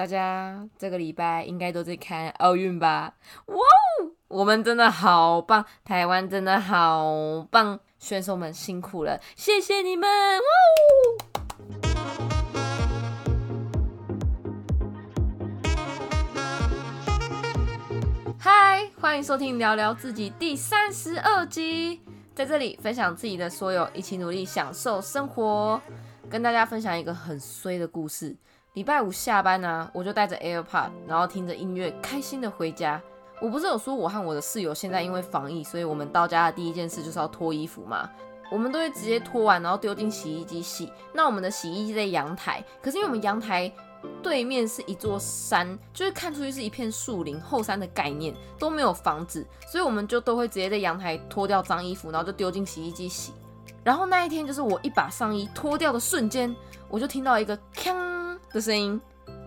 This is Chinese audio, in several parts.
大家这个礼拜应该都在看奥运吧？哇哦，我们真的好棒，台湾真的好棒，选手们辛苦了，谢谢你们！哇哦！嗨，欢迎收听聊聊自己第三十二集，在这里分享自己的所有，一起努力享受生活，跟大家分享一个很衰的故事。礼拜五下班呢，我就带着 AirPod，然后听着音乐，开心的回家。我不是有说我和我的室友现在因为防疫，所以我们到家的第一件事就是要脱衣服嘛。我们都会直接脱完，然后丢进洗衣机洗。那我们的洗衣机在阳台，可是因为我们阳台对面是一座山，就是看出去是一片树林后山的概念，都没有房子，所以我们就都会直接在阳台脱掉脏衣服，然后就丢进洗衣机洗。然后那一天就是我一把上衣脱掉的瞬间，我就听到一个锵。的声音，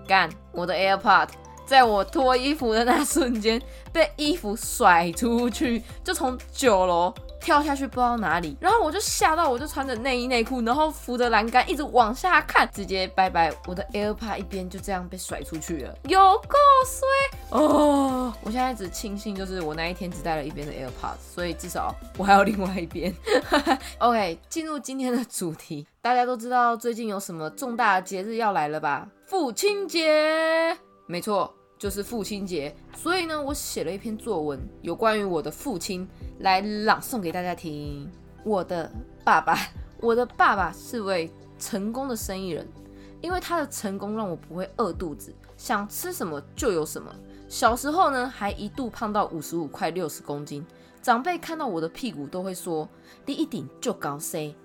干！我的 AirPod 在我脱衣服的那瞬间被衣服甩出去，就从九楼跳下去，不知道哪里。然后我就吓到，我就穿着内衣内裤，然后扶着栏杆一直往下看，直接拜拜！我的 AirPod 一边就这样被甩出去了，有够衰哦！我现在只庆幸就是我那一天只带了一边的 AirPod，所以至少我还有另外一边。OK，进入今天的主题。大家都知道最近有什么重大节日要来了吧？父亲节，没错，就是父亲节。所以呢，我写了一篇作文，有关于我的父亲，来朗诵给大家听。我的爸爸，我的爸爸是位成功的生意人，因为他的成功让我不会饿肚子，想吃什么就有什么。小时候呢，还一度胖到五十五块六十公斤，长辈看到我的屁股都会说：“你一顶就高 C。”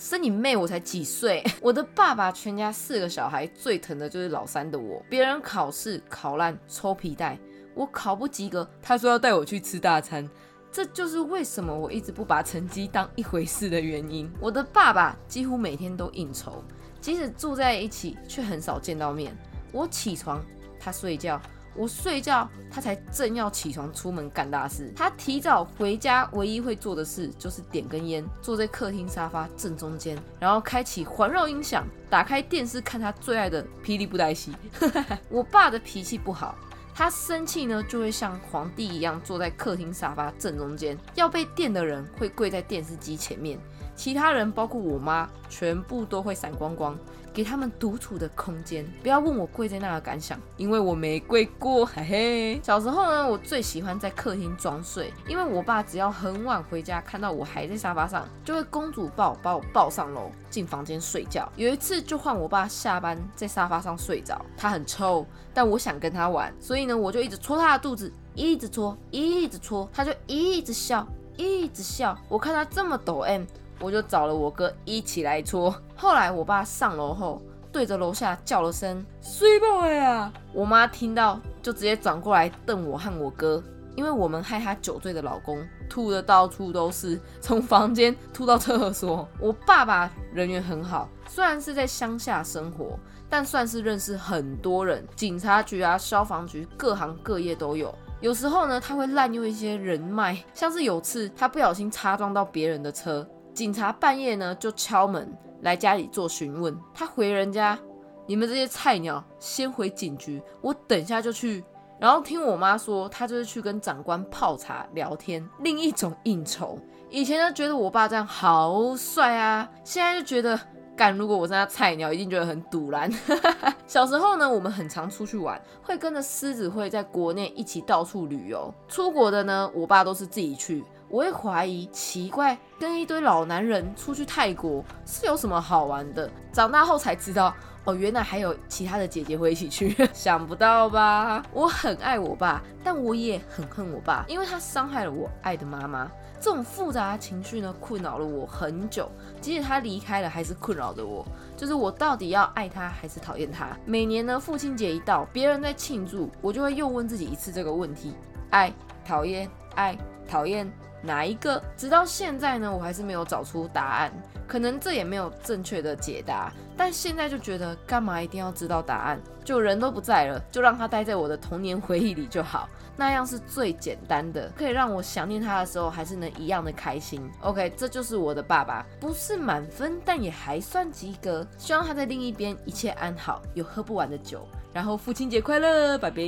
生你妹！我才几岁？我的爸爸全家四个小孩最疼的就是老三的我。别人考试考烂抽皮带，我考不及格，他说要带我去吃大餐。这就是为什么我一直不把成绩当一回事的原因。我的爸爸几乎每天都应酬，即使住在一起，却很少见到面。我起床，他睡觉。我睡觉，他才正要起床出门干大事。他提早回家，唯一会做的事就是点根烟，坐在客厅沙发正中间，然后开启环绕音响，打开电视看他最爱的霹雳布袋戏。我爸的脾气不好，他生气呢就会像皇帝一样坐在客厅沙发正中间，要被电的人会跪在电视机前面，其他人包括我妈全部都会闪光光。给他们独处的空间，不要问我跪在那的感想，因为我没跪过。嘿嘿，小时候呢，我最喜欢在客厅装睡，因为我爸只要很晚回家，看到我还在沙发上，就会公主抱把我抱上楼进房间睡觉。有一次就换我爸下班在沙发上睡着，他很臭，但我想跟他玩，所以呢，我就一直戳他的肚子，一直戳，一直戳，他就一直笑，一直笑。我看他这么抖 M。我就找了我哥一起来搓。后来我爸上楼后，对着楼下叫了声 “sweet boy” 啊，我妈听到就直接转过来瞪我和我哥，因为我们害他酒醉的老公吐的到处都是，从房间吐到厕所。我爸爸人缘很好，虽然是在乡下生活，但算是认识很多人，警察局啊、消防局，各行各业都有。有时候呢，他会滥用一些人脉，像是有次他不小心擦撞到别人的车。警察半夜呢就敲门来家里做询问，他回人家：“你们这些菜鸟先回警局，我等下就去。”然后听我妈说，他就是去跟长官泡茶聊天，另一种应酬。以前呢觉得我爸这样好帅啊，现在就觉得干如果我是他菜鸟，一定觉得很堵然。小时候呢，我们很常出去玩，会跟着狮子会在国内一起到处旅游。出国的呢，我爸都是自己去。我会怀疑，奇怪，跟一堆老男人出去泰国是有什么好玩的？长大后才知道，哦，原来还有其他的姐姐会一起去，想不到吧？我很爱我爸，但我也很恨我爸，因为他伤害了我爱的妈妈。这种复杂的情绪呢，困扰了我很久。即使他离开了，还是困扰着我。就是我到底要爱他还是讨厌他？每年呢，父亲节一到，别人在庆祝，我就会又问自己一次这个问题：爱、讨厌、爱、讨厌。哪一个？直到现在呢，我还是没有找出答案。可能这也没有正确的解答，但现在就觉得干嘛一定要知道答案？就人都不在了，就让他待在我的童年回忆里就好，那样是最简单的，可以让我想念他的时候还是能一样的开心。OK，这就是我的爸爸，不是满分，但也还算及格。希望他在另一边一切安好，有喝不完的酒。然后父亲节快乐，拜拜。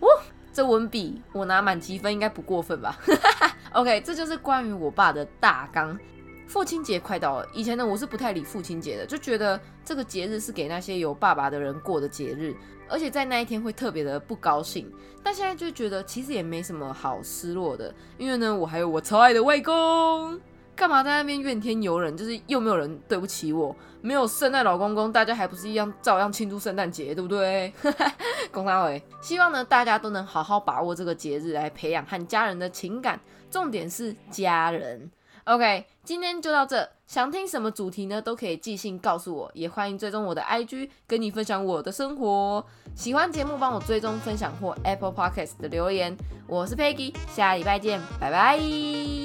哇，这文笔我拿满积分应该不过分吧？OK，这就是关于我爸的大纲。父亲节快到了，以前呢我是不太理父亲节的，就觉得这个节日是给那些有爸爸的人过的节日，而且在那一天会特别的不高兴。但现在就觉得其实也没什么好失落的，因为呢我还有我超爱的外公，干嘛在那边怨天尤人？就是又没有人对不起我，没有圣诞老公公，大家还不是一样照样庆祝圣诞节，对不对？公他伟，希望呢大家都能好好把握这个节日来培养和家人的情感，重点是家人。OK，今天就到这。想听什么主题呢？都可以寄信告诉我，也欢迎追踪我的 IG，跟你分享我的生活。喜欢节目，帮我追踪、分享或 Apple Podcast 的留言。我是 Peggy，下礼拜见，拜拜。